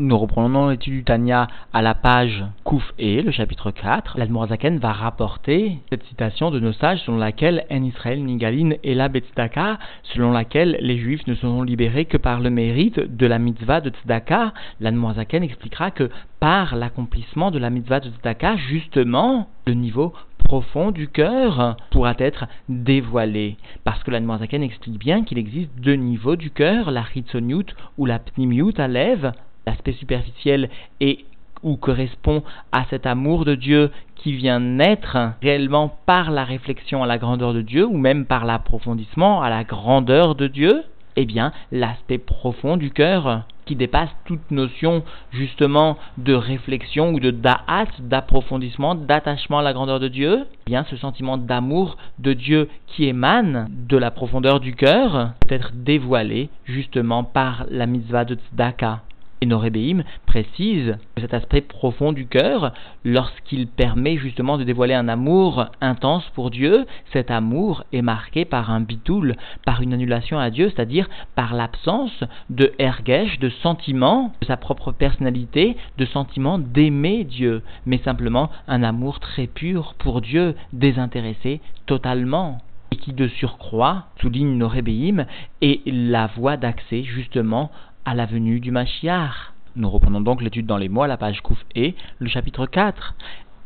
Nous reprenons l'étude du Tanya à la page Kouf E, le chapitre 4. L'Admorazaken va rapporter cette citation de nos sages selon laquelle En Israël Nigalin et la Betzdaka, selon laquelle les Juifs ne seront libérés que par le mérite de la mitzvah de Tzedaka. L'Admorazaken expliquera que par l'accomplissement de la mitzvah de Tzedaka, justement, le niveau profond du cœur pourra être dévoilé. Parce que l'Admorazaken explique bien qu'il existe deux niveaux du cœur, la Hitzonyut ou la Pnimiut à lèvres l'aspect superficiel et ou correspond à cet amour de Dieu qui vient naître réellement par la réflexion à la grandeur de Dieu ou même par l'approfondissement à la grandeur de Dieu, eh bien l'aspect profond du cœur qui dépasse toute notion justement de réflexion ou de da'at, d'approfondissement, d'attachement à la grandeur de Dieu, eh bien ce sentiment d'amour de Dieu qui émane de la profondeur du cœur peut être dévoilé justement par la mitzvah de tzedaka. Et Norébéim précise cet aspect profond du cœur, lorsqu'il permet justement de dévoiler un amour intense pour Dieu, cet amour est marqué par un bitoul, par une annulation à Dieu, c'est-à-dire par l'absence de ergesh, de sentiment de sa propre personnalité, de sentiment d'aimer Dieu, mais simplement un amour très pur pour Dieu, désintéressé totalement et qui de surcroît, souligne Norébéim, est la voie d'accès justement à la venue du Mashiach. Nous reprenons donc l'étude dans les mois, la page Kouf et le chapitre 4.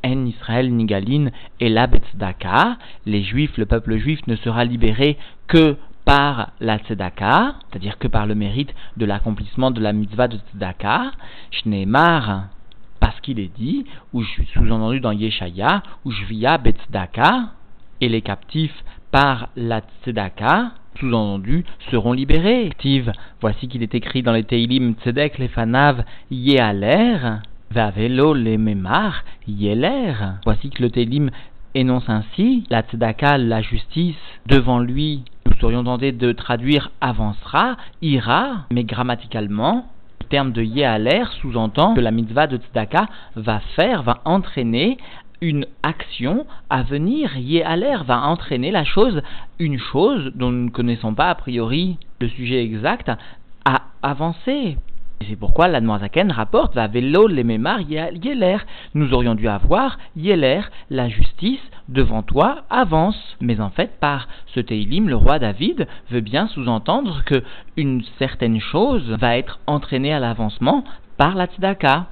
En Israël Nigalin et la Tzedaka, les Juifs, le peuple juif ne sera libéré que par la Tzedaka, c'est-à-dire que par le mérite de l'accomplissement de la mitzvah de Tzedaka, Shneemar, parce qu'il est dit, ou sous-entendu dans Yeshaya, ou Jvia Betzdaka, et les captifs par la Tzedaka, sous-entendu, seront libérés. voici qu'il est écrit dans les Teilim Tzedek Lefanav Yealer, Vavelo le Memar Yeler. Voici que le Teilim énonce ainsi la Tzedaka, la justice, devant lui, nous serions tentés de traduire avancera, ira, mais grammaticalement, le terme de Yealer sous-entend que la mitzvah de Tzedaka va faire, va entraîner une action à venir. l'air va entraîner la chose, une chose dont nous ne connaissons pas a priori le sujet exact, à avancer. C'est pourquoi l'Admoisaken rapporte va vélo les mémar Yeler. Nous aurions dû avoir Yeler, la justice, devant toi, avance. Mais en fait, par ce Teilim, le roi David veut bien sous-entendre que une certaine chose va être entraînée à l'avancement par la tzedaka.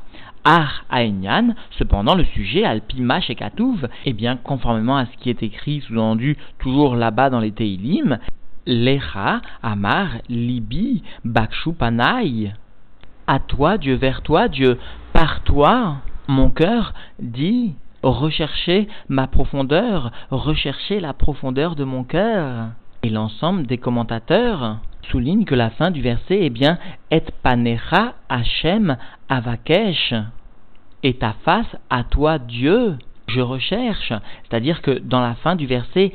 Ar Aenyan, cependant le sujet Alpima Shekatouv, eh bien conformément à ce qui est écrit sous-entendu toujours là-bas dans les Teilim, Lecha Amar Libi Bakshu Panai. À toi Dieu, vers toi Dieu, par toi, mon cœur dit rechercher ma profondeur, rechercher la profondeur de mon cœur. Et l'ensemble des commentateurs souligne que la fin du verset est bien Et panecha Hashem avakesh. Et ta face à toi Dieu, je recherche. C'est-à-dire que dans la fin du verset,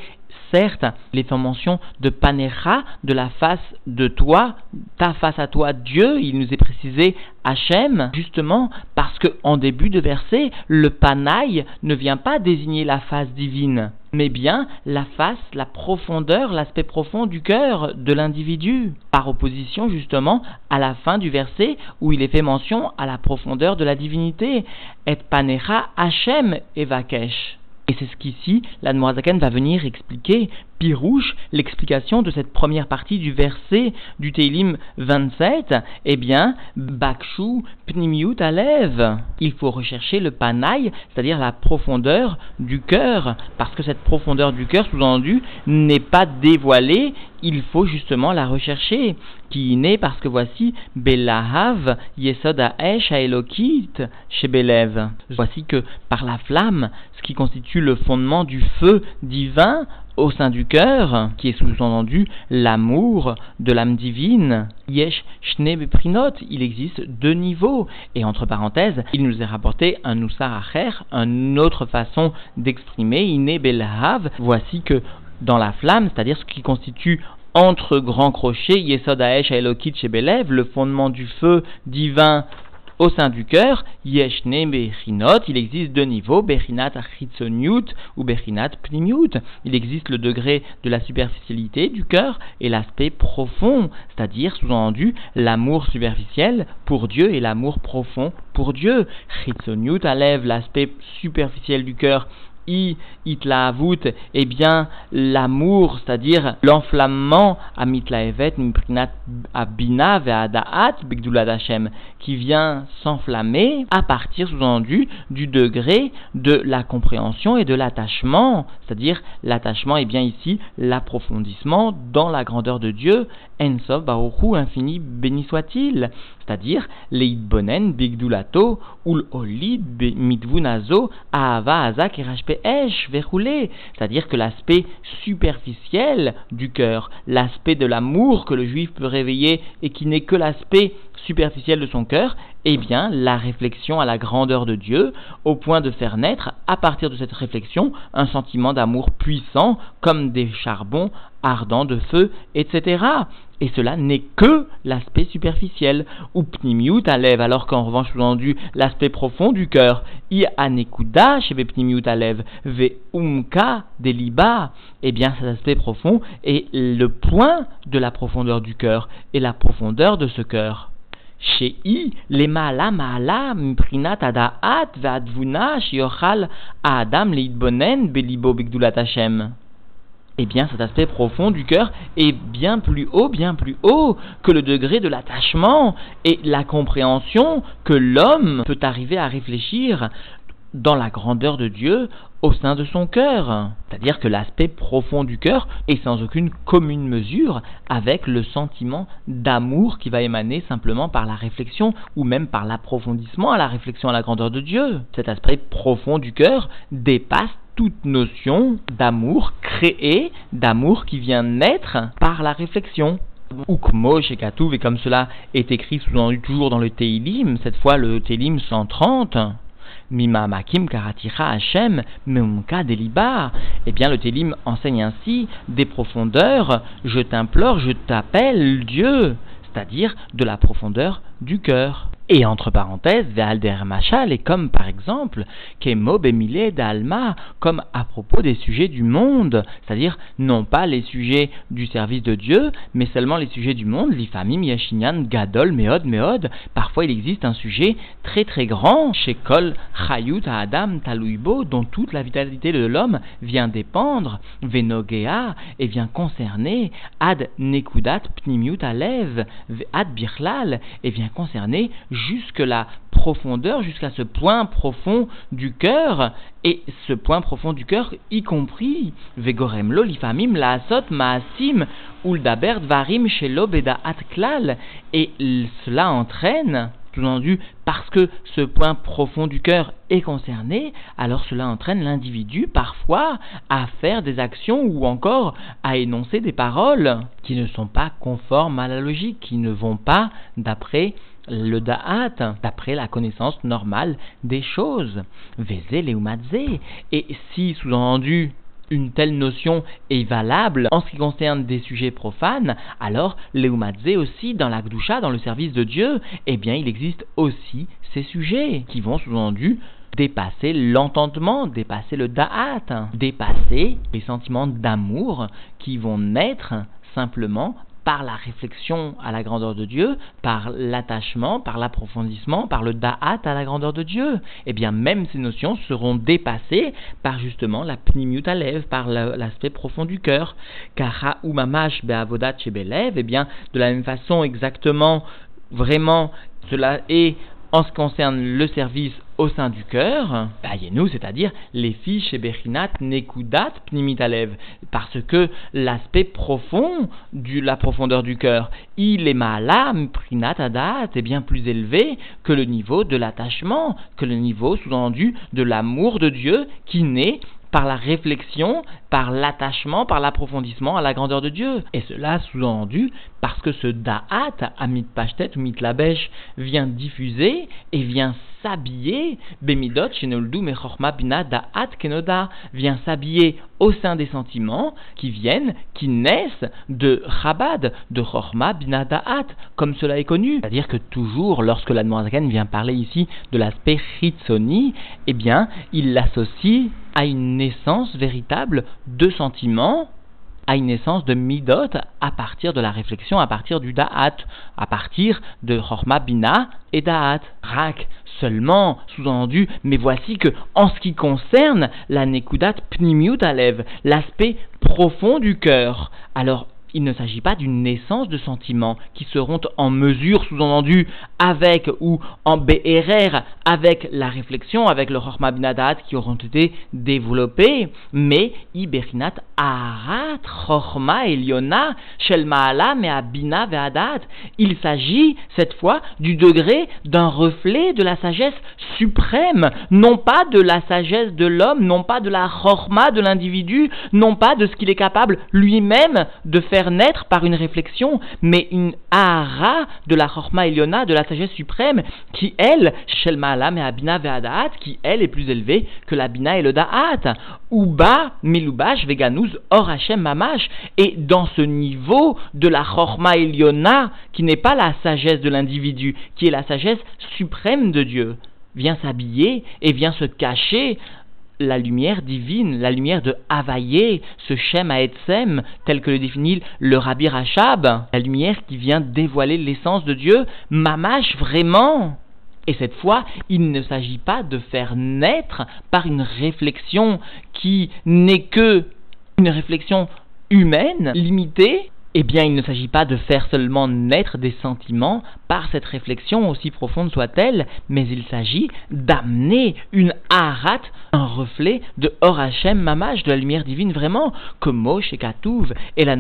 certes, les fait mention de panecha, de la face de toi, ta face à toi Dieu, il nous est précisé Hachem, justement parce que en début de verset, le panaï ne vient pas désigner la face divine mais bien la face, la profondeur, l'aspect profond du cœur de l'individu, par opposition justement à la fin du verset où il est fait mention à la profondeur de la divinité, et panecha Hachem evakesh. Et c'est ce qu'ici, la va venir expliquer Pirouche, l'explication de cette première partie du verset du Teilim 27, eh bien, Bakshu Pnimiut Alev. Il faut rechercher le panaï, c'est-à-dire la profondeur du cœur, parce que cette profondeur du cœur, sous-entendu, n'est pas dévoilée, il faut justement la rechercher, qui naît parce que voici Belahav Yesod Aesh Aelokit chez Belev. Voici que par la flamme, ce qui constitue le fondement du feu divin, au sein du cœur, qui est sous-entendu l'amour de l'âme divine. Yesh il existe deux niveaux. Et entre parenthèses, il nous est rapporté un Nusar Acher, une autre façon d'exprimer Ine Belhav. Voici que dans la flamme, c'est-à-dire ce qui constitue entre grands crochets, Yesod Aesh le fondement du feu divin au sein du cœur, Yeshne Bechinot, il existe deux niveaux, Bechinat Achitzoniut ou Bechinat Pnimiut. Il existe le degré de la superficialité du cœur et l'aspect profond, c'est-à-dire, sous-entendu, l'amour superficiel pour Dieu et l'amour profond pour Dieu. Chitzoniut enlève l'aspect superficiel du cœur i itlaavut, eh bien l'amour, c'est-à-dire l'enflammement à mitlaevet mimprinat abina ve'adaat bigdulat Hashem, qui vient s'enflammer à partir sous-entendu du degré de la compréhension et de l'attachement, c'est-à-dire l'attachement est bien ici l'approfondissement dans la grandeur de Dieu, Ensof Baruchu infini béni soit-il, c'est-à-dire bigdulato ul olid mitvunazo esh c'est-à-dire que l'aspect superficiel du cœur, l'aspect de l'amour que le juif peut réveiller et qui n'est que l'aspect superficielle de son cœur, eh bien, la réflexion à la grandeur de Dieu, au point de faire naître, à partir de cette réflexion, un sentiment d'amour puissant, comme des charbons ardents de feu, etc. Et cela n'est que l'aspect superficiel, ou pnimiut alev, alors qu'en revanche, sous-entendu, l'aspect profond du cœur, i anekuda chez pnimiut ve umka deliba, eh bien, cet aspect profond est le point de la profondeur du cœur, et la profondeur de ce cœur. Chez I, adaat ve'advuna shiochal adam belibo. Eh bien, cet aspect profond du cœur est bien plus haut, bien plus haut que le degré de l'attachement et la compréhension que l'homme peut arriver à réfléchir dans la grandeur de Dieu au sein de son cœur. C'est-à-dire que l'aspect profond du cœur est sans aucune commune mesure avec le sentiment d'amour qui va émaner simplement par la réflexion ou même par l'approfondissement à la réflexion à la grandeur de Dieu. Cet aspect profond du cœur dépasse toute notion d'amour créé, d'amour qui vient naître par la réflexion. Ukmo chez et comme cela est écrit toujours dans le Teilim, cette fois le Teilim 130, Mima Makim Karatira Hashem Meumka Deliba. Eh bien, le Télim enseigne ainsi des profondeurs. Je t'implore, je t'appelle Dieu, c'est-à-dire de la profondeur du cœur. Et entre parenthèses, Ve'alder Machal est comme par exemple, Kemo Bemile d'Alma, comme à propos des sujets du monde, c'est-à-dire non pas les sujets du service de Dieu, mais seulement les sujets du monde, l'Ifamim Yashinyan Gadol Meod Meod. Parfois il existe un sujet très très grand, chez Kol Chayut Adam Taluibo, dont toute la vitalité de l'homme vient dépendre, Venogea, et vient concerner, Ad Nekudat Pnimiut Alev, Ad Birlal, et vient concerner jusque la profondeur, jusqu'à ce point profond du cœur, et ce point profond du cœur, y compris Vegorem lo lifamim la asot maasim uldabert varim shelo beda atklal, et cela entraîne sous-entendu, parce que ce point profond du cœur est concerné, alors cela entraîne l'individu parfois à faire des actions ou encore à énoncer des paroles qui ne sont pas conformes à la logique, qui ne vont pas d'après le da'at, d'après la connaissance normale des choses. Vezé Et si, sous-entendu, une telle notion est valable en ce qui concerne des sujets profanes, alors l'eumadze aussi dans la dans le service de Dieu, eh bien il existe aussi ces sujets qui vont sous-entendu dépasser l'entendement, dépasser le da'at, dépasser les sentiments d'amour qui vont naître simplement par la réflexion à la grandeur de Dieu, par l'attachement, par l'approfondissement, par le da'at à la grandeur de Dieu. Eh bien, même ces notions seront dépassées par justement la pnimiut par l'aspect profond du cœur. Kara ou mamash be'avodat eh bien, de la même façon, exactement, vraiment, cela est en ce qui concerne le service au sein du cœur, nous, c'est-à-dire les fiches et Bechinat Nekudat Pnimitalev, parce que l'aspect profond de la profondeur du cœur, il est malam Prinat Adat, est bien plus élevé que le niveau de l'attachement, que le niveau sous-entendu de l'amour de Dieu qui naît par la réflexion, par l'attachement, par l'approfondissement à la grandeur de Dieu. Et cela sous-entendu parce que ce da'at, amit pashtet ou mit vient diffuser et vient s'habiller, Bemidot, Shenoldu, Mechorma, Bina, Da'at, Kenoda, vient s'habiller au sein des sentiments qui viennent, qui naissent de Chabad, de Chorma, Bina, Da'at, comme cela est connu. C'est-à-dire que toujours, lorsque la vient parler ici de l'aspect Chitsoni, eh bien, il l'associe à une naissance véritable de sentiments à une naissance de midot à partir de la réflexion, à partir du da'at, à partir de chorma bina et da'at. Rak seulement, sous-entendu, mais voici que, en ce qui concerne la nekudat pnimiut alev, l'aspect profond du cœur, alors il ne s'agit pas d'une naissance de sentiments qui seront en mesure, sous-entendu, avec ou en BRR, avec la réflexion, avec le Chorma Binadat qui auront été développés, mais Iberinat Arat Chorma Eliona Shel Maala Me'abina Ve'adat. Il s'agit, cette fois, du degré d'un reflet de la sagesse suprême, non pas de la sagesse de l'homme, non pas de la Chorma de l'individu, non pas de ce qu'il est capable lui-même de faire naître par une réflexion, mais une ara de la Chorma Eliona, de la sagesse suprême, qui elle, Alam et Ve'adaat, qui elle est plus élevée que la Bina et le Da'at. Uba, Milubash, Veganuz, Or Hashem Mamash. Et dans ce niveau de la Chorma Eliona, qui n'est pas la sagesse de l'individu, qui est la sagesse suprême de Dieu, vient s'habiller et vient se cacher la lumière divine, la lumière de Havaïe, ce Shem Haetzem, tel que le définit le Rabbi Rachab, la lumière qui vient dévoiler l'essence de Dieu, mamache vraiment. Et cette fois, il ne s'agit pas de faire naître par une réflexion qui n'est que une réflexion humaine, limitée, eh bien, il ne s'agit pas de faire seulement naître des sentiments par cette réflexion, aussi profonde soit-elle, mais il s'agit d'amener une harat, un reflet de Or Hashem Mamash, de la lumière divine vraiment, comme Moshe et Katouv et la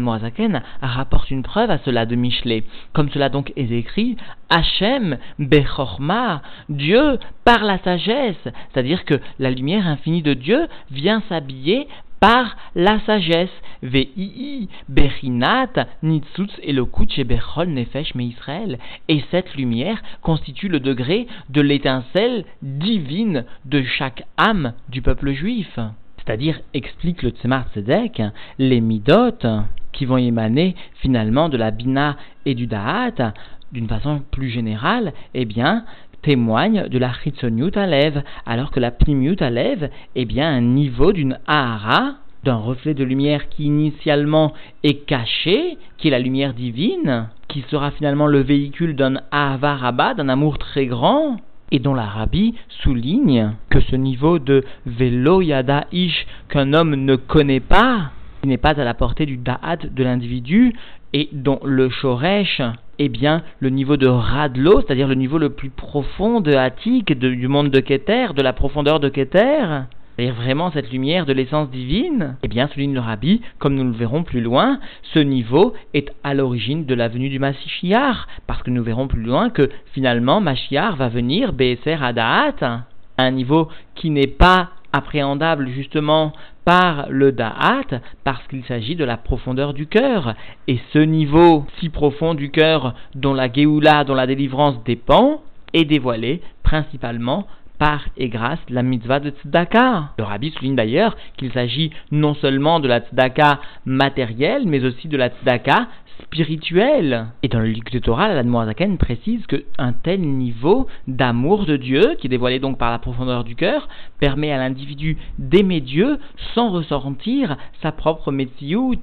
rapportent une preuve à cela de Michelet. Comme cela donc est écrit, Hashem Bechorma, Dieu par la sagesse, c'est-à-dire que la lumière infinie de Dieu vient s'habiller par la sagesse. Vei, Bechinat, Nitzutz, Elokut, Bechol, Nefesh, Mais Israël. Et cette lumière constitue le degré de l'étincelle divine de chaque âme du peuple juif. C'est-à-dire, explique le Tzemar Tzedek, les midot qui vont émaner finalement de la Bina et du Da'at, d'une façon plus générale, eh bien, témoigne de la Chitzoniut Alev, alors que la Pnimiut Alev est bien un niveau d'une Ahara, d'un reflet de lumière qui initialement est caché, qui est la lumière divine, qui sera finalement le véhicule d'un Ahava d'un amour très grand, et dont l'Arabie souligne que ce niveau de Velo Yada Ish qu'un homme ne connaît pas, qui n'est pas à la portée du Da'at de l'individu, et dont le Shoresh eh bien, le niveau de Radlo, c'est-à-dire le niveau le plus profond de Hatik, du monde de Keter, de la profondeur de Keter, c'est-à-dire vraiment cette lumière de l'essence divine, eh bien, souligne le Rabbi, comme nous le verrons plus loin, ce niveau est à l'origine de la venue du Mashiach, parce que nous verrons plus loin que finalement Mashiach va venir Be'eser Adaat, un niveau qui n'est pas appréhendable justement par le da'at parce qu'il s'agit de la profondeur du cœur. Et ce niveau si profond du cœur dont la geoula, dont la délivrance dépend, est dévoilé principalement par et grâce la mitzvah de tzedaka. Le rabbi souligne d'ailleurs qu'il s'agit non seulement de la tzedaka matérielle, mais aussi de la tzedaka spirituelle. Et dans le livre de Torah, la Zaken précise qu'un tel niveau d'amour de Dieu, qui est dévoilé donc par la profondeur du cœur, permet à l'individu d'aimer Dieu sans ressentir sa propre métiout.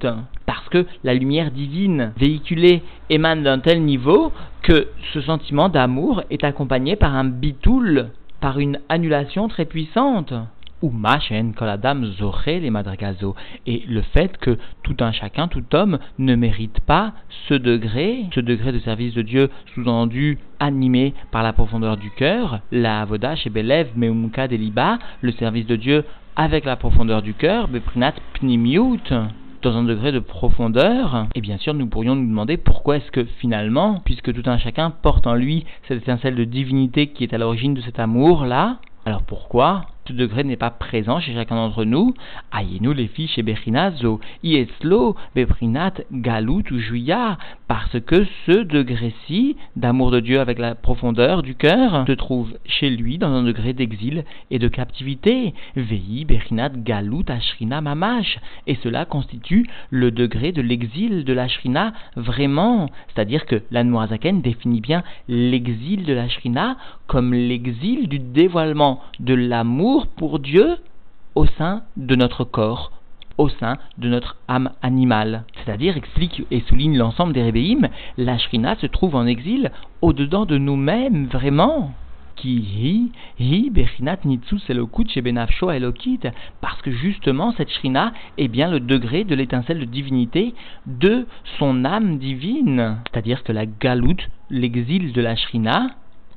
Parce que la lumière divine véhiculée émane d'un tel niveau que ce sentiment d'amour est accompagné par un bitoul, par une annulation très puissante Et le fait que tout un chacun, tout homme, ne mérite pas ce degré, ce degré de service de Dieu, sous-entendu animé par la profondeur du cœur, la avoda chez Belev meumka deliba, le service de Dieu avec la profondeur du cœur, beprinat pnimiut dans un degré de profondeur, et bien sûr nous pourrions nous demander pourquoi est-ce que finalement, puisque tout un chacun porte en lui cette étincelle de divinité qui est à l'origine de cet amour-là, alors pourquoi ce degré n'est pas présent chez chacun d'entre nous, nous les filles chez Bechinazo, Ieslo, Beprinat, Galut ou Juya, parce que ce degré-ci d'amour de Dieu avec la profondeur du cœur se trouve chez lui dans un degré d'exil et de captivité. Vei, Berinat, Galut, Ashrina, Mamash. Et cela constitue le degré de l'exil de la Shrina vraiment. C'est-à-dire que la Noazaken définit bien l'exil de la Shrina comme l'exil du dévoilement de l'amour pour Dieu au sein de notre corps, au sein de notre âme animale. C'est-à-dire, explique et souligne l'ensemble des rébéim, la Shrina se trouve en exil au-dedans de nous-mêmes, vraiment. Ki hi, bechinat nitsu selokut chez benafsho elokit, parce que justement cette shrina est bien le degré de l'étincelle de divinité de son âme divine. C'est-à-dire que la galoute, l'exil de la shrina,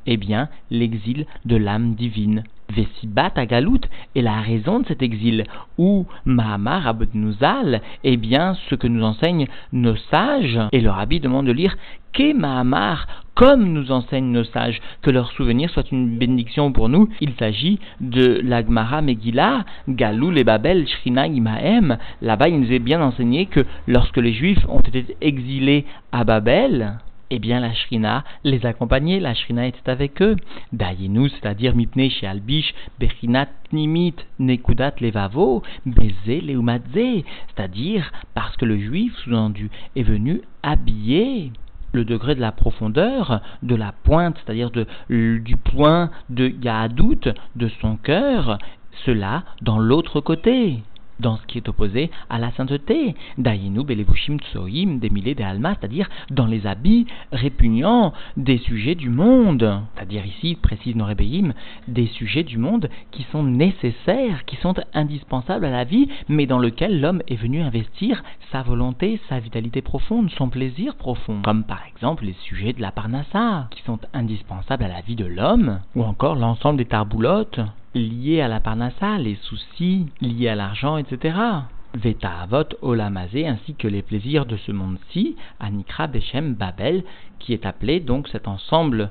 est bien l'exil de l'âme divine. Vesibat Galout est la raison de cet exil, ou Mahamar Abdnouzal est bien ce que nous enseignent nos sages, et le rabbi demande de lire Ke Mahamar, comme nous enseignent nos sages, que leur souvenir soit une bénédiction pour nous. Il s'agit de l'Agmara Megillah, Galou les Babel, Shrina Imahem. Là-bas, il nous est bien enseigné que lorsque les Juifs ont été exilés à Babel, eh bien la Shrina les accompagnait, la Shrina était avec eux. Dayinu, c'est-à-dire Mipne chez Albish, Nimit, Nekudat Levavo, Beze Leumadze, c'est-à-dire parce que le juif, sous-entendu, est venu habiller le degré de la profondeur, de la pointe, c'est-à-dire du point de Yahadout de son cœur, cela dans l'autre côté dans ce qui est opposé à la sainteté. Dayinu belevushim tsoim des milliers almas, c'est-à-dire dans les habits répugnants des sujets du monde. C'est-à-dire ici, précise Norébeim, des sujets du monde qui sont nécessaires, qui sont indispensables à la vie, mais dans lequel l'homme est venu investir sa volonté, sa vitalité profonde, son plaisir profond. Comme par exemple les sujets de la parnassa, qui sont indispensables à la vie de l'homme, ou encore l'ensemble des tarboulottes liés à la parnassa, les soucis liés à l'argent, etc. Vetaavot olamazé ainsi que les plaisirs de ce monde-ci, Anikra Beshem Babel, qui est appelé donc cet ensemble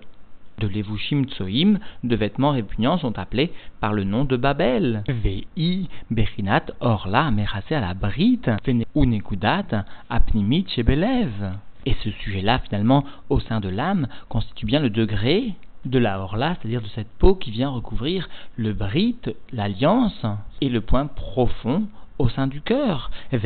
de levushim tsoim, de vêtements répugnants, sont appelés par le nom de Babel. Vei Bechinat Orla Merase à la Brite, Unekudat Apnimit Shebelev. Et ce sujet-là, finalement, au sein de l'âme, constitue bien le degré de la horla, c'est-à-dire de cette peau qui vient recouvrir le brit, l'alliance, et le point profond au sein du cœur. Et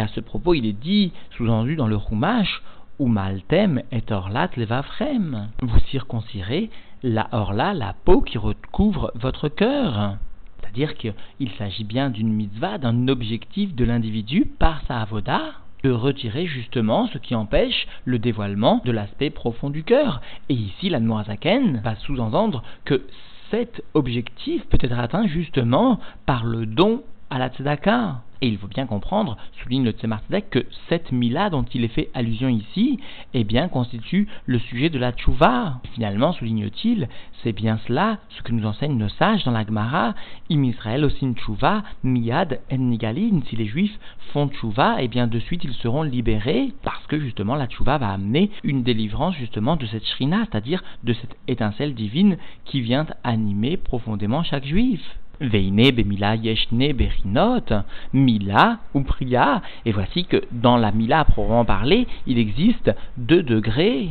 à ce propos il est dit, sous-entendu dans le Rumash, ou maltem et orlat levafrem. Vous circoncirez la horla, la peau qui recouvre votre cœur. C'est-à-dire qu'il s'agit bien d'une mitzvah, d'un objectif de l'individu par sa avoda, retirer justement ce qui empêche le dévoilement de l'aspect profond du cœur. Et ici, la Noazaken va sous-entendre que cet objectif peut être atteint justement par le don à la tzedaka. Et il faut bien comprendre, souligne le Tzemar que cette mila dont il est fait allusion ici, eh bien, constitue le sujet de la tchouva. Finalement, souligne-t-il, c'est bien cela ce que nous enseignent nos sages dans la Gemara, im Israël osin tchouva, miyad en nigalin. Si les juifs font tchouva, eh bien, de suite ils seront libérés, parce que justement la tchouva va amener une délivrance justement de cette shrina, c'est-à-dire de cette étincelle divine qui vient animer profondément chaque juif. Veine bemila yeshne berinot, mila ou priya. Et voici que dans la mila à proprement parler, il existe deux degrés.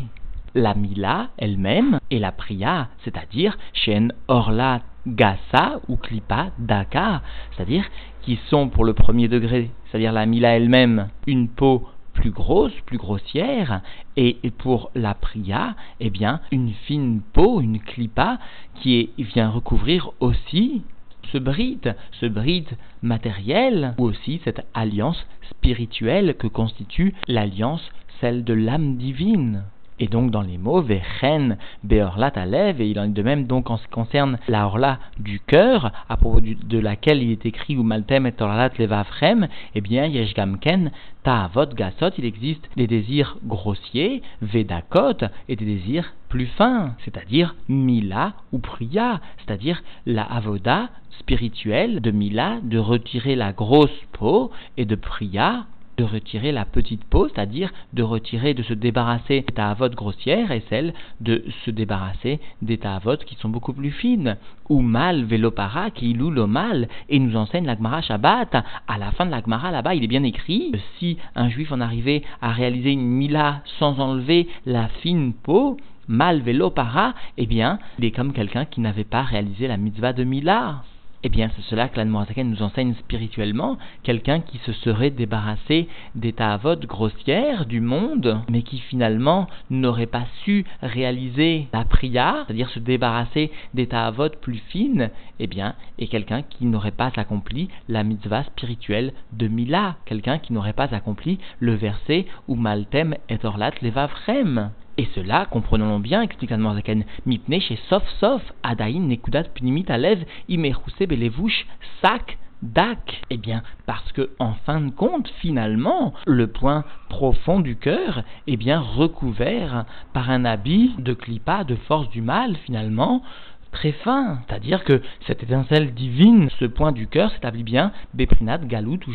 La mila elle-même et la priya, c'est-à-dire shen orla gasa ou klipa daka, c'est-à-dire qui sont pour le premier degré, c'est-à-dire la mila elle-même, une peau plus grosse, plus grossière, et pour la priya, eh bien, une fine peau, une clipa, qui vient recouvrir aussi ce bride, ce bride matériel, ou aussi cette alliance spirituelle que constitue l'alliance, celle de l'âme divine. Et donc dans les mots, Vechen Beorlat Alev, et il en est de même donc en ce qui concerne la Orla du cœur, à propos de laquelle il est écrit ou Maltem et Orlat Levafrem, eh bien Yeshgamken Ta'avot Gasot, il existe des désirs grossiers, Vedakot, et des désirs plus fins, c'est-à-dire Mila ou Priya, c'est-à-dire la Avoda spirituelle de Mila, de retirer la grosse peau, et de Priya, de retirer la petite peau, c'est-à-dire de retirer, de se débarrasser des ta'avot grossières et celle de se débarrasser des ta'avot qui sont beaucoup plus fines. Ou mal velopara qui loue le mal et nous enseigne l'agmara Shabbat. À la fin de l'agmara là-bas, il est bien écrit si un juif en arrivait à réaliser une mila sans enlever la fine peau, mal velopara, eh bien, il est comme quelqu'un qui n'avait pas réalisé la mitzvah de mila. Eh bien, c'est cela que l'Admorazaken nous enseigne spirituellement, quelqu'un qui se serait débarrassé des ta'avot grossières du monde, mais qui finalement n'aurait pas su réaliser la prière, c'est-à-dire se débarrasser des ta'avot plus fines, eh bien, est quelqu'un qui n'aurait pas accompli la mitzvah spirituelle de Mila, quelqu'un qui n'aurait pas accompli le verset où Maltem et Orlat levavrem. Et cela, comprenons-le bien, explique Zaken, mipne chez sof sof, adain nekudat pnimit alev, imeruse belevouche, sac, dak. Eh bien, parce que, en fin de compte, finalement, le point profond du cœur est bien recouvert par un habit de clipa, de force du mal, finalement, très fin. C'est-à-dire que cette étincelle divine, ce point du cœur, s'établit bien, Beprinat, Galout ou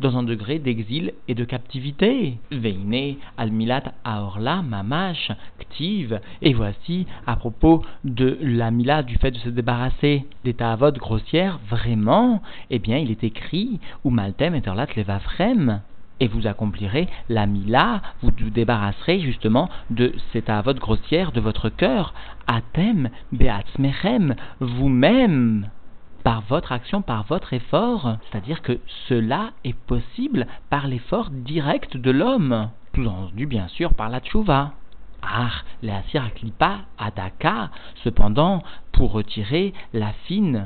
dans un degré d'exil et de captivité. Veine, Almilat, Aorla, Mamash, Ktiv. Et voici, à propos de la Mila, du fait de se débarrasser des ta'avot grossières, vraiment, eh bien, il est écrit, ou Maltem et Terlat Levafrem et vous accomplirez la mila, vous vous débarrasserez justement de cette avote grossière de votre cœur, atem beatzmechem, vous-même, par votre action, par votre effort, c'est-à-dire que cela est possible par l'effort direct de l'homme, tout entendu bien sûr par la tchouva. Ah, la klipa adaka, cependant, pour retirer la fine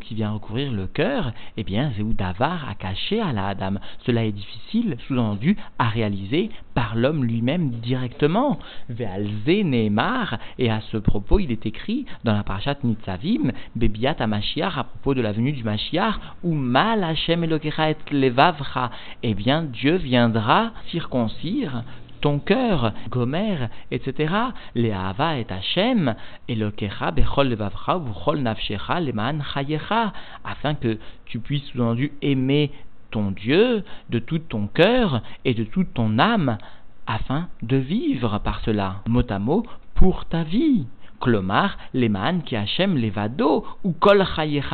qui vient recouvrir le cœur, eh bien, Davar a caché à la Adam. Cela est difficile, sous-entendu, à réaliser par l'homme lui-même directement. Ve'alze Neymar, et à ce propos, il est écrit dans la parashat Nitzavim, Bebiat Mashiach, à propos de la venue du Mashiach, ou Mal Hashem et Levavra, eh bien, Dieu viendra circoncire ton cœur, Gomer, etc. Les Ahava et Hachem, et le Kecha, Bechol Levavra, Vuchol Nafshecha, Leman Chayecha, afin que tu puisses sous-entendu aimer ton Dieu de tout ton cœur et de toute ton âme, afin de vivre par cela, mot à mot, pour ta vie. Klomar, Leman, Kiachem, Levado, ou Kol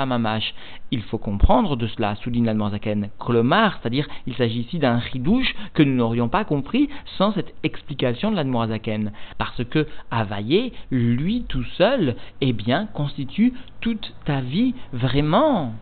Mamash. Il faut comprendre de cela, souligne l'Almanzaken. Klomar, c'est-à-dire, il s'agit ici d'un ridouche que nous n'aurions pas compris sans cette explication de l'Admorazaken. Parce que Availlé, lui tout seul, eh bien, constitue toute ta vie vraiment.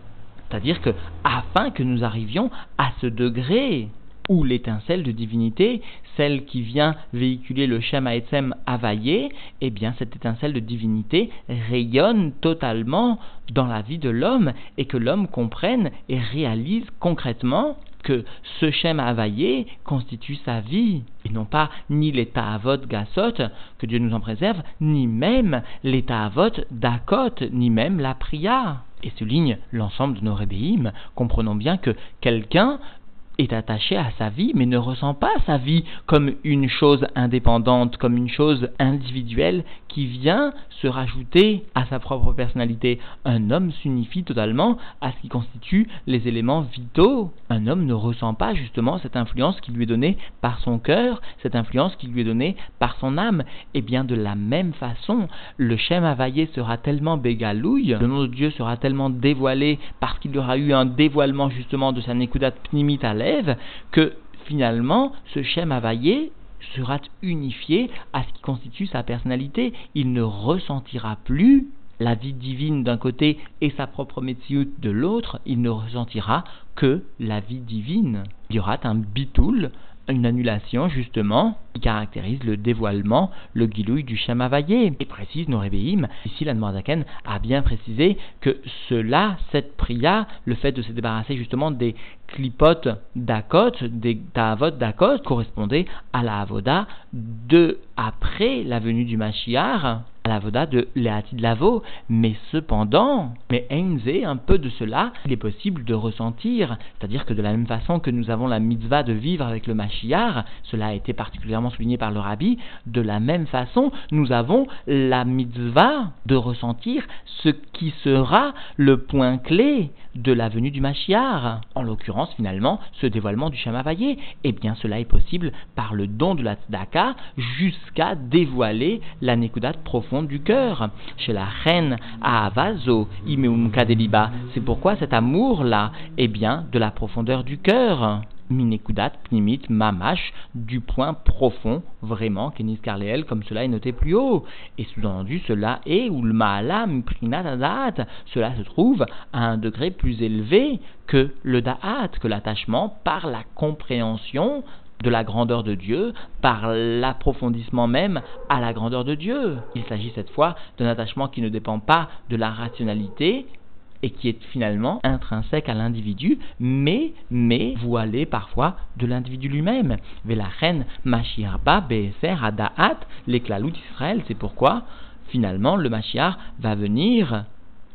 C'est-à-dire que, afin que nous arrivions à ce degré, ou l'étincelle de divinité, celle qui vient véhiculer le Shem Haetzem Availlé, eh bien cette étincelle de divinité rayonne totalement dans la vie de l'homme et que l'homme comprenne et réalise concrètement que ce Shem Availlé constitue sa vie, et non pas ni l'état avot gasot, que Dieu nous en préserve, ni même l'état avot dakot, ni même la priya. Et souligne l'ensemble de nos rébéimes, comprenons bien que quelqu'un est attaché à sa vie, mais ne ressent pas sa vie comme une chose indépendante, comme une chose individuelle qui vient se rajouter à sa propre personnalité. Un homme s'unifie totalement à ce qui constitue les éléments vitaux. Un homme ne ressent pas justement cette influence qui lui est donnée par son cœur, cette influence qui lui est donnée par son âme. Et bien de la même façon, le Shem Havaillé sera tellement bégalouille, le nom de Dieu sera tellement dévoilé parce qu'il y aura eu un dévoilement justement de sa Nekudat Pnimit à que finalement ce Shem Havaillé sera unifié à ce qui constitue sa personnalité. Il ne ressentira plus la vie divine d'un côté et sa propre métier de l'autre, il ne ressentira que la vie divine. Il y aura un bitoul, une annulation justement qui caractérise le dévoilement, le guilouille du Shamavaye. Et précise nos rébéim, ici la Zaken a bien précisé que cela, cette priya, le fait de se débarrasser justement des clipotes d'Akot, des ta'avot d'Akot, correspondait à la avoda de après la venue du Mashiach, la voda de Léati de Lavo, mais cependant, mais Einze, un peu de cela, il est possible de ressentir, c'est-à-dire que de la même façon que nous avons la mitzvah de vivre avec le Mashiach, cela a été particulièrement souligné par le Rabbi, de la même façon, nous avons la mitzvah de ressentir ce qui sera le point clé de la venue du Mashiach, en l'occurrence finalement ce dévoilement du Shamavaye. Eh bien cela est possible par le don de la Tzedaka jusqu'à dévoiler la Nekudat profonde du cœur. Chez la reine Ahavazo, Imeum Kadeliba, c'est pourquoi cet amour-là est bien de la profondeur du cœur. Minekudat, Pnimit, Mamash, du point profond, vraiment, Kenis Karleel, comme cela est noté plus haut. Et sous-entendu, cela est, ou le Maalam, Prinatadat, cela se trouve à un degré plus élevé que le Da'at, que l'attachement par la compréhension de la grandeur de Dieu, par l'approfondissement même à la grandeur de Dieu. Il s'agit cette fois d'un attachement qui ne dépend pas de la rationalité, et qui est finalement intrinsèque à l'individu, mais, mais voilé parfois de l'individu lui-même. Velachen Mashiarba Be'eser Adaat, l'éclalut Israël, c'est pourquoi finalement le Mashiach va venir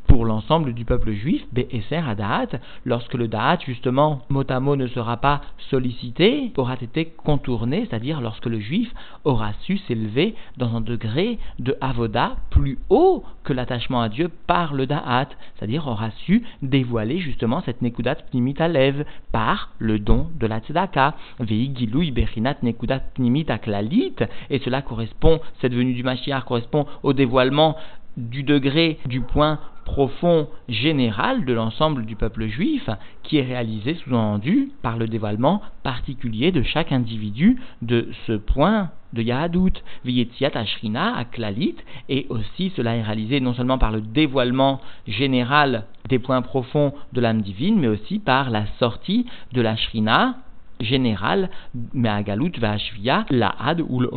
pour l'ensemble du peuple juif, Be'eser Adaat, lorsque le Da'at, justement, mot à mot ne sera pas sollicité, aura été contourné, c'est-à-dire lorsque le juif aura su s'élever dans un degré de Avoda plus haut que l'attachement à Dieu par le Da'at, c'est-à-dire aura su dévoiler justement cette Nekudat Pnimit Alev par le don de la Tzedaka. Vei Berinat Nekudat Pnimit Aklalit, et cela correspond, cette venue du Mashiach correspond au dévoilement du degré, du point profond général de l'ensemble du peuple juif qui est réalisé sous-entendu par le dévoilement particulier de chaque individu de ce point de Yahadout, Viyetiat Ashrina, Aklalit, et aussi cela est réalisé non seulement par le dévoilement général des points profonds de l'âme divine, mais aussi par la sortie de la Shrina, générale, Me'agalut Vashvia, la Had ou le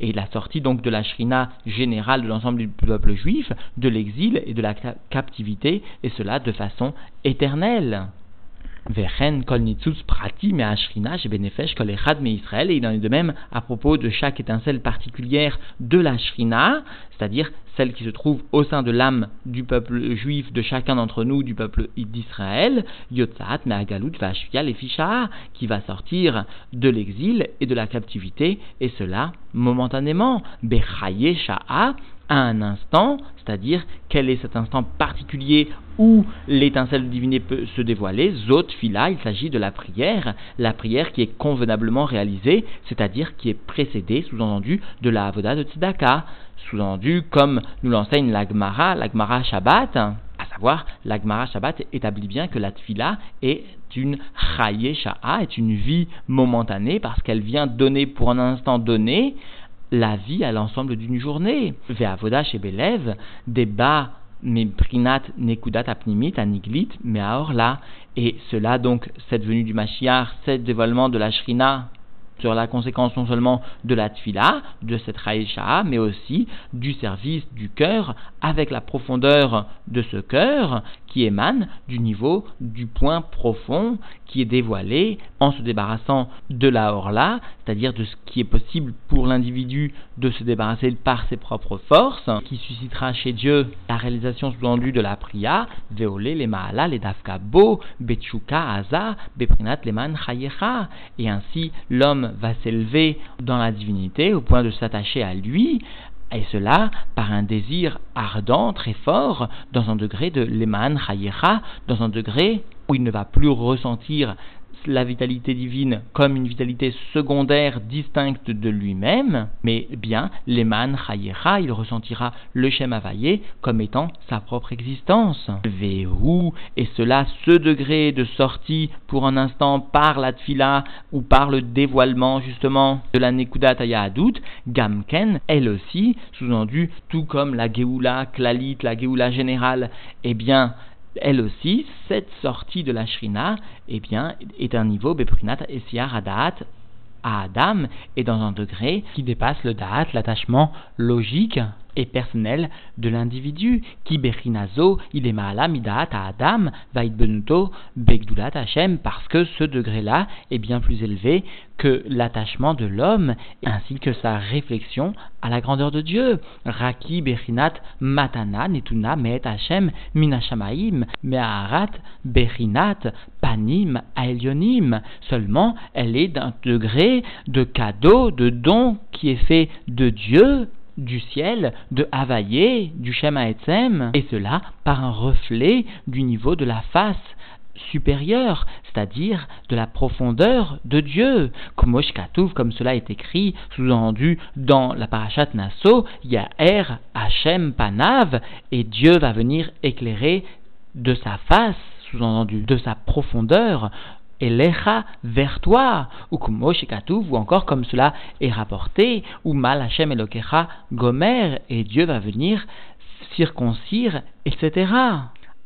et la sortie donc de la Shrina générale de l'ensemble du peuple juif, de l'exil et de la captivité, et cela de façon éternelle. Vechen kol nitzutz prati me ashrina benefesh kol echad me et il en est de même à propos de chaque étincelle particulière de la shrina, c'est-à-dire celle qui se trouve au sein de l'âme du peuple juif de chacun d'entre nous, du peuple d'Israël, Yotzat Me'agalut Vashvia Lefisha, qui va sortir de l'exil et de la captivité, et cela momentanément. Bechaye à un instant, c'est-à-dire quel est cet instant particulier où l'étincelle divinée peut se dévoiler. Zot fila, il s'agit de la prière, la prière qui est convenablement réalisée, c'est-à-dire qui est précédée, sous-entendu, de la avoda de Tzedaka sous-entendu, comme nous l'enseigne l'Agmara, l'Agmara Shabbat, à savoir, l'Agmara Shabbat établit bien que la tfila est une chaye sha'a, est une vie momentanée, parce qu'elle vient donner pour un instant donné la vie à l'ensemble d'une journée. Ve'avoda chez Belev, débat prinat nekudat apnimit aniglit là et cela donc cette venue du Mashiach, cette dévoilement de la Shrina sur la conséquence non seulement de la tfila, de cette raïcha, mais aussi du service du cœur avec la profondeur de ce cœur qui émane du niveau, du point profond qui est dévoilé en se débarrassant de la horla, c'est-à-dire de ce qui est possible pour l'individu de se débarrasser par ses propres forces, qui suscitera chez Dieu la réalisation sous-tendue de la priya, veolé les maala, les dafkabo, betchuka, aza, beprinat, leman, chayecha, et ainsi l'homme va s'élever dans la divinité au point de s'attacher à lui, et cela par un désir ardent, très fort, dans un degré de leman dans un degré où il ne va plus ressentir la vitalité divine comme une vitalité secondaire distincte de lui-même, mais bien l'Eman Chayecha, il ressentira le Shem Havayé comme étant sa propre existence. Vehu, et cela, ce degré de sortie pour un instant par la Tfila ou par le dévoilement justement de la Nekudat Ayahadut, Gamken, elle aussi, sous-entendu, tout comme la Geoula Klalit, la Geoula générale, eh bien, elle aussi, cette sortie de la Shrina, eh bien, est un niveau Beprinat Esiar Adaat à Adam et dans un degré qui dépasse le Da'at, l'attachement logique et personnelle de l'individu. Qui berinazo, il est à Adam, vaidbenuto begdulat Hashem, parce que ce degré-là est bien plus élevé que l'attachement de l'homme, ainsi que sa réflexion à la grandeur de Dieu. Raki Berinat Matana Netuna Meet Hashem Minashamaim Me'arat Berinat Panim Aelionim. Seulement, elle est d'un degré de cadeau, de don qui est fait de Dieu du ciel, de Havaïe, du Shema Etzem, et cela par un reflet du niveau de la face supérieure, c'est-à-dire de la profondeur de Dieu. Comme comme cela est écrit, sous-entendu dans la parashat Nasso, Yaher Hashem Panav, et Dieu va venir éclairer de sa face, sous-entendu, de sa profondeur, Elecha vers toi, ou ou encore comme cela est rapporté, ou Mal Hashem Elokecha Gomer, et Dieu va venir circoncire, etc.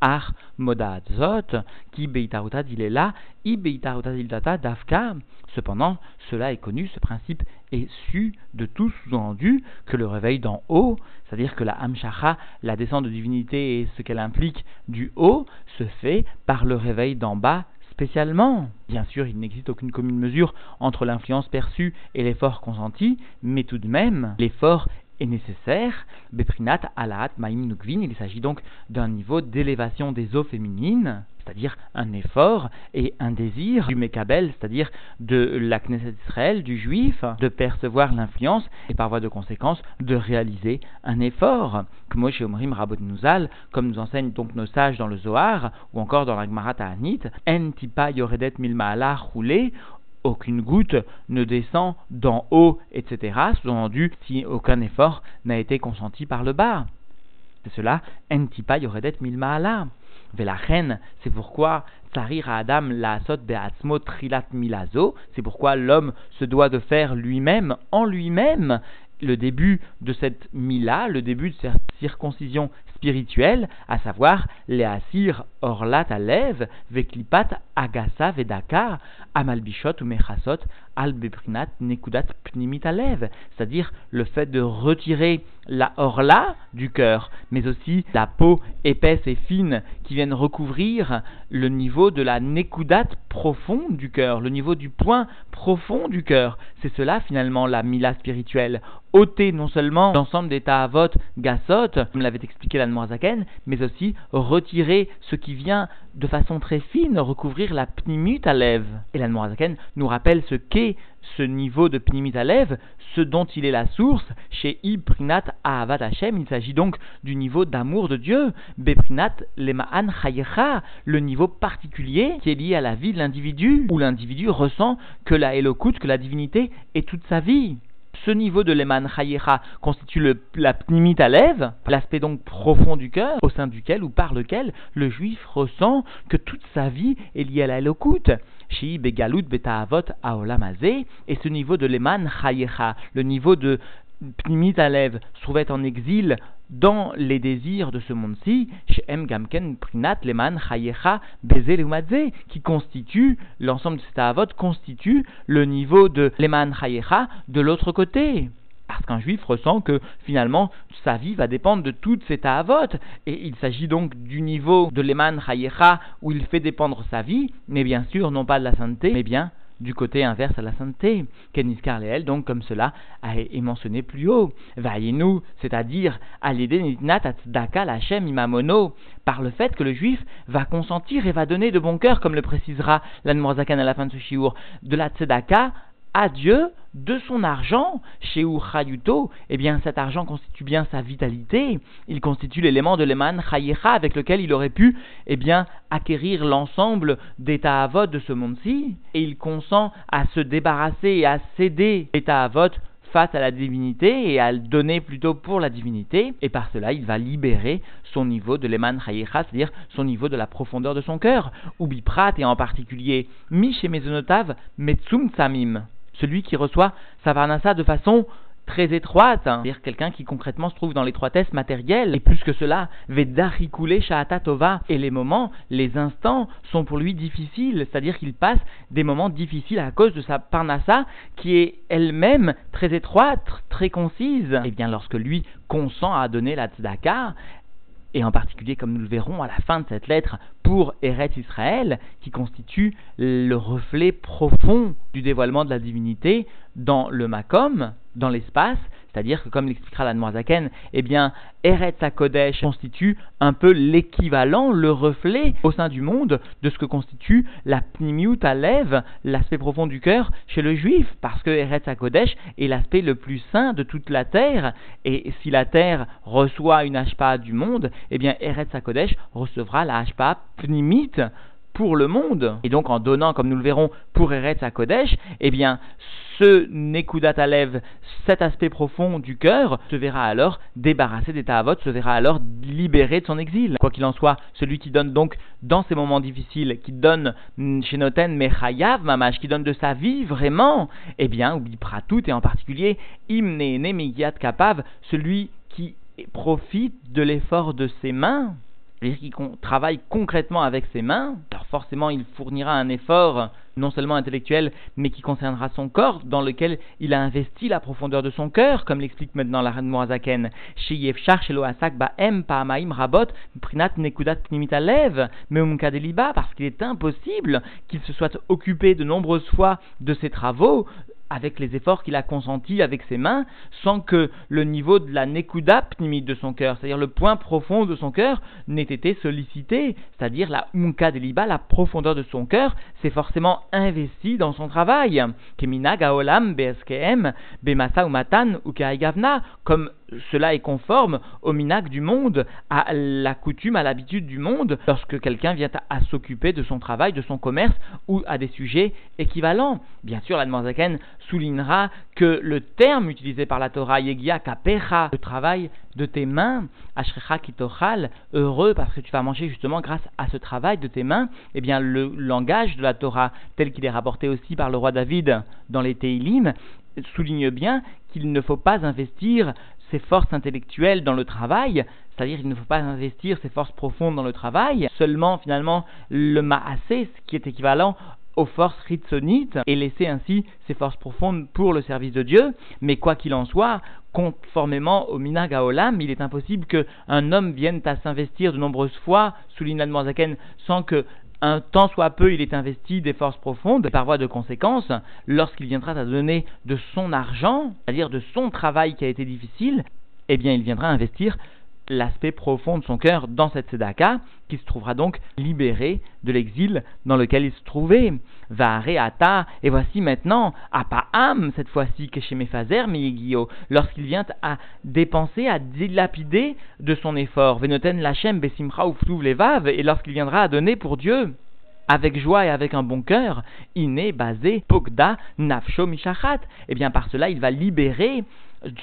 Ar modad zot, qui beitarutad il est là, i beitarutad il data dafka. Cependant, cela est connu, ce principe est su de tous sous-entendu que le réveil d'en haut, c'est-à-dire que la hamshacha, la descente de divinité et ce qu'elle implique du haut, se fait par le réveil d'en bas spécialement. Bien sûr, il n'existe aucune commune mesure entre l'influence perçue et l'effort consenti, mais tout de même, l'effort est nécessaire. Beprinat alaat maim il s'agit donc d'un niveau d'élévation des eaux féminines, c'est-à-dire un effort et un désir du Mekabel, c'est-à-dire de la Knesset Israël, du juif, de percevoir l'influence et par voie de conséquence de réaliser un effort. Omrim Rabot Nuzal, comme nous enseignent donc nos sages dans le Zohar ou encore dans la Gemara Ta'anit, En tipa yoredet milmaala roulé, aucune goutte ne descend d'en haut, etc., sous-entendu si aucun effort n'a été consenti par le bas. C'est cela, entipa yoredet milmaala. reine, c'est pourquoi Tsarir Adam la sot beatzmo trilat milazo, c'est pourquoi l'homme se doit de faire lui-même, en lui-même, le début de cette mila, le début de cette circoncision spirituelle, à savoir les asir orlat alev, veklipat agasa vedaka, amalbishot ou mechasot al nekudat pnimit alev, c'est-à-dire le fait de retirer la orla du cœur, mais aussi la peau épaisse et fine qui viennent recouvrir le niveau de la nekudat profonde du cœur, le niveau du point profond du cœur. C'est cela finalement la mila spirituelle. ôter non seulement l'ensemble des ta'avot gasot, comme l'avait expliqué la Mais aussi retirer ce qui vient de façon très fine, recouvrir la pnimut à lèvres. Et nous rappelle ce qu'est ce niveau de Pnimit Alev, ce dont il est la source, chez Ibrinat Ahavat Hashem, il s'agit donc du niveau d'amour de Dieu, Beprinat Lema'an Chayecha, le niveau particulier qui est lié à la vie de l'individu, où l'individu ressent que la Elokut, que la divinité est toute sa vie. Ce niveau de l'Eman Chayecha constitue le, la Pnimit Alev, l'aspect donc profond du cœur, au sein duquel ou par lequel le juif ressent que toute sa vie est liée à la Elokut. Shi Begalut Aolamazé, et ce niveau de l'Eman Chayecha, le niveau de Pnimit Alev, se trouvait en exil dans les désirs de ce monde-ci, chez. Gamken Prinat Leman Chayecha Bezel qui constitue, l'ensemble de ces avot constitue le niveau de Leman Chayecha de l'autre côté. Parce qu'un juif ressent que finalement sa vie va dépendre de toutes ces ta'avot. Et il s'agit donc du niveau de l'Eman Chayecha où il fait dépendre sa vie, mais bien sûr non pas de la sainteté, mais bien du côté inverse à la sainteté. Keniskar Leel, donc comme cela est mentionné plus haut. Vaillez-nous, c'est-à-dire à l'idée Lachem Imamono, par le fait que le juif va consentir et va donner de bon cœur, comme le précisera l'Anmorzakan à la fin de ce de la Tzedaka à Dieu de son argent, chez Uchayuto, eh bien cet argent constitue bien sa vitalité, il constitue l'élément de l'Eman Chayecha avec lequel il aurait pu eh bien acquérir l'ensemble des Ta'avot de ce monde-ci, et il consent à se débarrasser et à céder les Ta'avot face à la divinité et à le donner plutôt pour la divinité, et par cela il va libérer son niveau de l'Eman Chayecha, c'est-à-dire son niveau de la profondeur de son cœur, ou Biprat et en particulier Mi chez Mezonotav Metsum Samim celui qui reçoit sa varnasa de façon très étroite, hein. c'est-à-dire quelqu'un qui concrètement se trouve dans l'étroitesse matérielle, et plus que cela, Vedarikule Tova, et les moments, les instants sont pour lui difficiles, c'est-à-dire qu'il passe des moments difficiles à cause de sa parnassa qui est elle-même très étroite, très concise. Et eh bien lorsque lui consent à donner la tzedaka, et en particulier, comme nous le verrons à la fin de cette lettre, pour Eretz Israël, qui constitue le reflet profond du dévoilement de la divinité dans le Makom, dans l'espace, c'est-à-dire que, comme l'expliquera la Noirzaken, eh bien, Eretz constitue un peu l'équivalent, le reflet au sein du monde de ce que constitue la Pnimiut Alev, l'aspect profond du cœur chez le juif, parce que Eretz HaKodesh est l'aspect le plus saint de toute la terre, et si la terre reçoit une Hashpa du monde, eh bien, Eretz recevra la Hashpa Pnimit pour le monde. Et donc en donnant, comme nous le verrons, pour Eretz eh bien, ce Nekudat Alev, cet aspect profond du cœur, se verra alors débarrassé des Ta'avot, se verra alors libéré de son exil. Quoi qu'il en soit, celui qui donne donc dans ces moments difficiles, qui donne chez Noten Mechayav Mamash, qui donne de sa vie vraiment, eh bien, oublie tout, et en particulier, Imne Kapav, celui qui profite de l'effort de ses mains c'est-à-dire qu'il travaille concrètement avec ses mains, alors forcément il fournira un effort non seulement intellectuel, mais qui concernera son corps, dans lequel il a investi la profondeur de son cœur, comme l'explique maintenant la reine Moazaken. rabot, prinat nekudat parce qu'il est impossible qu'il se soit occupé de nombreuses fois de ses travaux, avec les efforts qu'il a consentis avec ses mains, sans que le niveau de la nekuda pnimite de son cœur, c'est-à-dire le point profond de son cœur, n'ait été sollicité, c'est-à-dire la unka deliba, la profondeur de son cœur, s'est forcément investi dans son travail. Kemina gaolam beskem, bemasa umatan ou comme cela est conforme au minac du monde, à la coutume, à l'habitude du monde, lorsque quelqu'un vient à, s'occuper de son travail, de son commerce ou à des sujets équivalents. Bien sûr, la soulignera que le terme utilisé par la Torah, Yegia Kapecha, le travail de tes mains, Ashrecha Kitochal, heureux parce que tu vas manger justement grâce à ce travail de tes mains, eh bien le langage de la Torah, tel qu'il est rapporté aussi par le roi David dans les Teilim, souligne bien qu'il ne faut pas investir ses forces intellectuelles dans le travail, c'est-à-dire qu'il ne faut pas investir ses forces profondes dans le travail, seulement finalement le maasé, ce qui est équivalent aux forces ritsonites, et laisser ainsi ses forces profondes pour le service de Dieu, mais quoi qu'il en soit, conformément au minag Olam, il est impossible qu'un homme vienne à s'investir de nombreuses fois sous l'Inadmoisaken sans que un tant soit peu il est investi des forces profondes, par voie de conséquence, lorsqu'il viendra à donner de son argent, c'est-à-dire de son travail qui a été difficile, eh bien il viendra investir l'aspect profond de son cœur dans cette Sedaka, qui se trouvera donc libéré de l'exil dans lequel il se trouvait. Va ata, et voici maintenant, Apaam, cette fois-ci, que chez Mephazer, Miyegio, lorsqu'il vient à dépenser, à dilapider de son effort, Venoten Lachem Besimcha Uftuv Levav, et lorsqu'il viendra à donner pour Dieu, avec joie et avec un bon cœur, iné, basé, pogda, nafsho, mishachat, et eh bien par cela il va libérer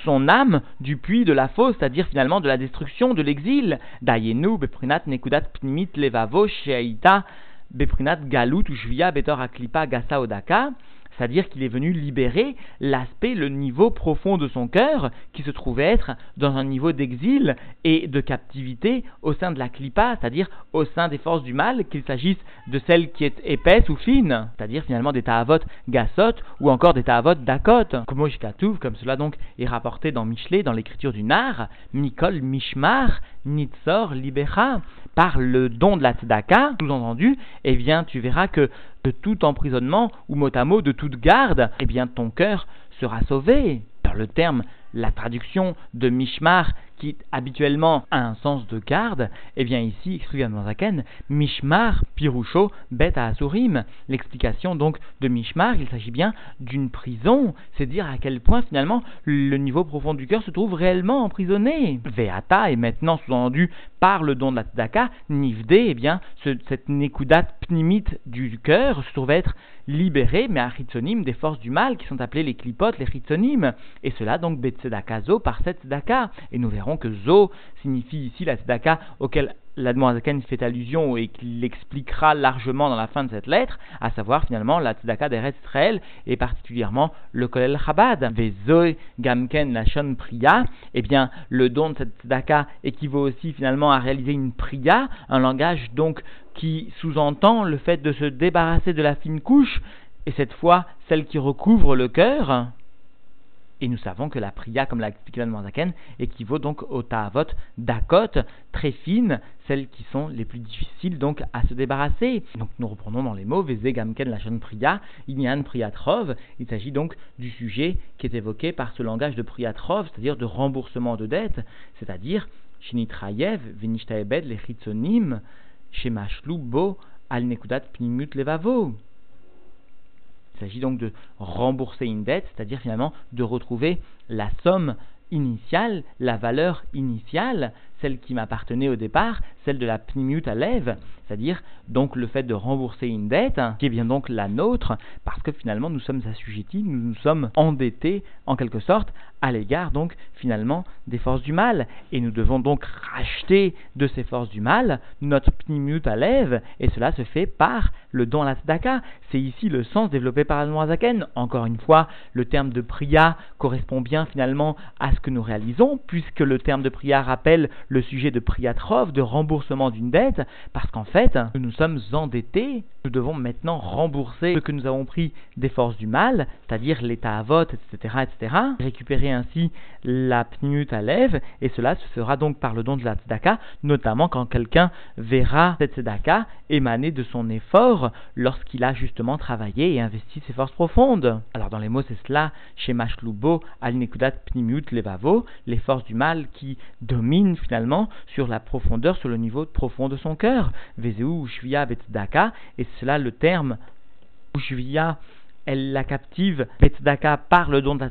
son âme du puits de la fosse, c'est-à-dire finalement de la destruction, de l'exil. Dayenu, beprinat nekudat pnimit levavo sheaita, beprinat galut ou betor aklipa gasa odaka c'est-à-dire qu'il est venu libérer l'aspect, le niveau profond de son cœur, qui se trouvait être dans un niveau d'exil et de captivité au sein de la clipa, c'est-à-dire au sein des forces du mal, qu'il s'agisse de celle qui est épaisse ou fine, c'est-à-dire finalement des ta'avot gasot ou encore des ta'avot dakot. Comme cela donc est rapporté dans Michelet, dans l'écriture du Nar, Mikol Mishmar, Nitzor Libera, par le don de la tzedaka, sous-entendu, eh bien tu verras que de tout emprisonnement ou mot à mot de toute garde, eh bien ton cœur sera sauvé. Par le terme, la traduction de Mishmar qui habituellement a un sens de garde, eh bien ici, dans Zaken, Mishmar, Pirusho, Bet Asurim. L'explication donc de Mishmar, il s'agit bien d'une prison, c'est dire à quel point finalement le niveau profond du cœur se trouve réellement emprisonné. Veata est maintenant sous-entendu par le don de la Tzedaka, Nivde, eh bien cette Nekudat Pnimite du cœur se trouve être libéré, mais à Ritzonim, des forces du mal qui sont appelées les clipotes, les Ritzonim. Et cela donc Betsedaka Zo par cette. Et nous verrons que Zo signifie ici la tzedaka auquel l'Admorazaken fait allusion et qu'il l'expliquera largement dans la fin de cette lettre, à savoir finalement la tzedaka des Israël et particulièrement le Kolel Chabad. Vezoy Gamken Lachon Priya, eh bien le don de cette tzedaka équivaut aussi finalement à réaliser une priya, un langage donc qui sous-entend le fait de se débarrasser de la fine couche, et cette fois celle qui recouvre le cœur. Et nous savons que la priya, comme l'a expliqué Zaken, équivaut donc au ta'avot d'akot, très fines, celles qui sont les plus difficiles donc à se débarrasser. Donc nous reprenons dans les mots, Veze gamken la priya, inyan priyatrov. Il s'agit donc du sujet qui est évoqué par ce langage de priyatrov, c'est-à-dire de remboursement de dette, c'est-à-dire shinitrayev, vinishtaebed, les chitzonim, shemashlu bo, al pnimut levavo. Il s'agit donc de rembourser une dette, c'est-à-dire finalement de retrouver la somme initiale, la valeur initiale, celle qui m'appartenait au départ, celle de la pnimut à c'est-à-dire donc le fait de rembourser une dette, qui est bien donc la nôtre, parce que finalement nous sommes assujettis, nous nous sommes endettés en quelque sorte à l'égard donc finalement des forces du mal, et nous devons donc racheter de ces forces du mal notre pnimut à et cela se fait par le don à la. C'est ici le sens développé par Admoazaken. Encore une fois, le terme de priya correspond bien finalement à ce que nous réalisons, puisque le terme de priya rappelle le sujet de priatrov, de remboursement d'une dette, parce qu'en fait, nous nous sommes endettés, nous devons maintenant rembourser ce que nous avons pris des forces du mal, c'est-à-dire l'état à vote, etc., etc., récupérer ainsi la pnut à lève, et cela se fera donc par le don de la tzedaka, notamment quand quelqu'un verra cette tzedaka émaner de son effort lorsqu'il a justement travaillé et investi ses forces profondes. Alors dans les mots c'est cela, chez Mashlubo, al nekudat pnimut levavo, les forces du mal qui dominent finalement sur la profondeur, sur le niveau profond de son cœur. Vezeu Betzdaka, et cela le terme Ushvia elle la captive, Betzdaka, par le don de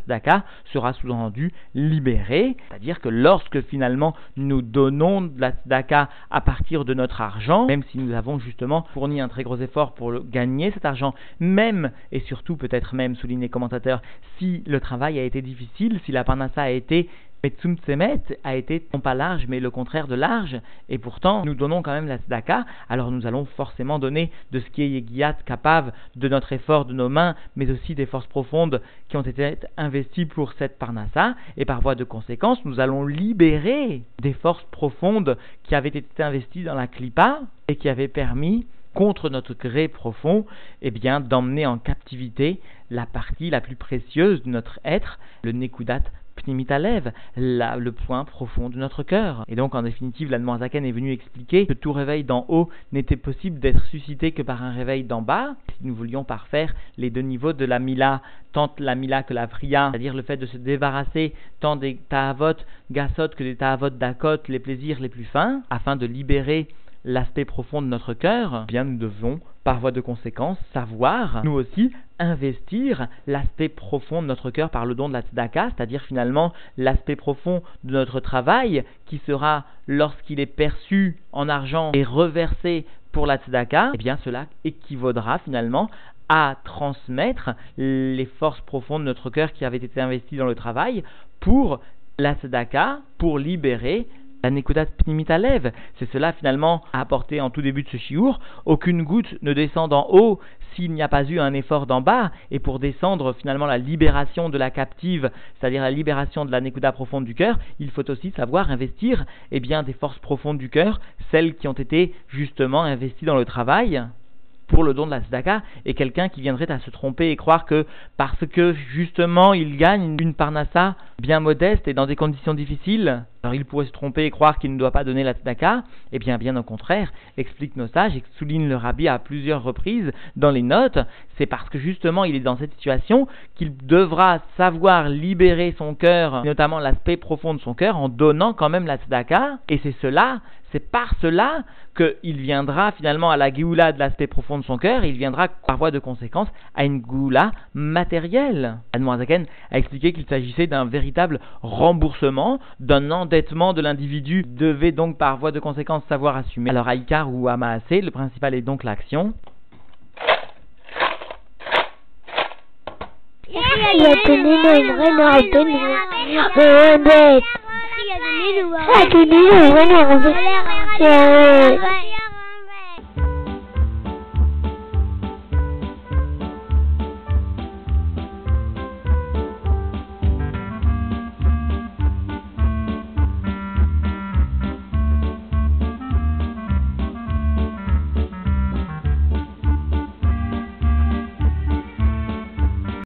sera sous-entendu libérée. C'est-à-dire que lorsque finalement nous donnons de la tzedaka à partir de notre argent, même si nous avons justement fourni un très gros effort pour gagner cet argent, même et surtout peut-être même, souligné les commentateurs, si le travail a été difficile, si la parnassa a été Tzemtzemet a été non pas large, mais le contraire de large, et pourtant nous donnons quand même la tzedaka, alors nous allons forcément donner de ce qui est Yegiat capable de notre effort, de nos mains, mais aussi des forces profondes qui ont été investies pour cette parnassa, et par voie de conséquence, nous allons libérer des forces profondes qui avaient été investies dans la klipa et qui avaient permis contre notre gré profond, eh bien, d'emmener en captivité la partie la plus précieuse de notre être, le Nekudat Pnimitalev, le point profond de notre cœur. Et donc, en définitive, l'Admorazaken est venu expliquer que tout réveil d'en haut n'était possible d'être suscité que par un réveil d'en bas. Si nous voulions parfaire les deux niveaux de la Mila, tant la Mila que la Priya, c'est-à-dire le fait de se débarrasser tant des Tahavot Gasot que des Tahavot Dakot, les plaisirs les plus fins, afin de libérer l'aspect profond de notre cœur, eh bien nous devons, par voie de conséquence, savoir, nous aussi, investir l'aspect profond de notre cœur par le don de la tzedaka, c'est-à-dire finalement l'aspect profond de notre travail, qui sera, lorsqu'il est perçu en argent et reversé pour la tzedaka, eh bien cela équivaudra finalement à transmettre les forces profondes de notre cœur qui avaient été investies dans le travail pour la tzedaka, pour libérer la Nekudat Pnimitalev. C'est cela finalement à apporter en tout début de ce chiour. Aucune goutte ne descend d'en haut s'il n'y a pas eu un effort d'en bas. Et pour descendre finalement la libération de la captive, c'est-à-dire la libération de la Nekuda profonde du cœur, il faut aussi savoir investir eh bien, des forces profondes du cœur, celles qui ont été justement investies dans le travail pour le don de la tzedaka et quelqu'un qui viendrait à se tromper et croire que parce que justement il gagne une parnassa bien modeste et dans des conditions difficiles, alors il pourrait se tromper et croire qu'il ne doit pas donner la tzedaka, eh bien bien au contraire, explique nos sages et souligne le rabbi à plusieurs reprises dans les notes, c'est parce que justement il est dans cette situation qu'il devra savoir libérer son cœur, notamment l'aspect profond de son cœur, en donnant quand même la tzedaka, et c'est cela, c'est par cela qu'il viendra finalement à la Géoula de l'aspect profond de son cœur, il viendra par voie de conséquence à une Géoula matérielle. Admoazaken a expliqué qu'il s'agissait d'un véritable remboursement, d'un endettement de l'individu, devait donc par voie de conséquence savoir assumer. Alors Aïkar ou Amaasé, le principal est donc l'action.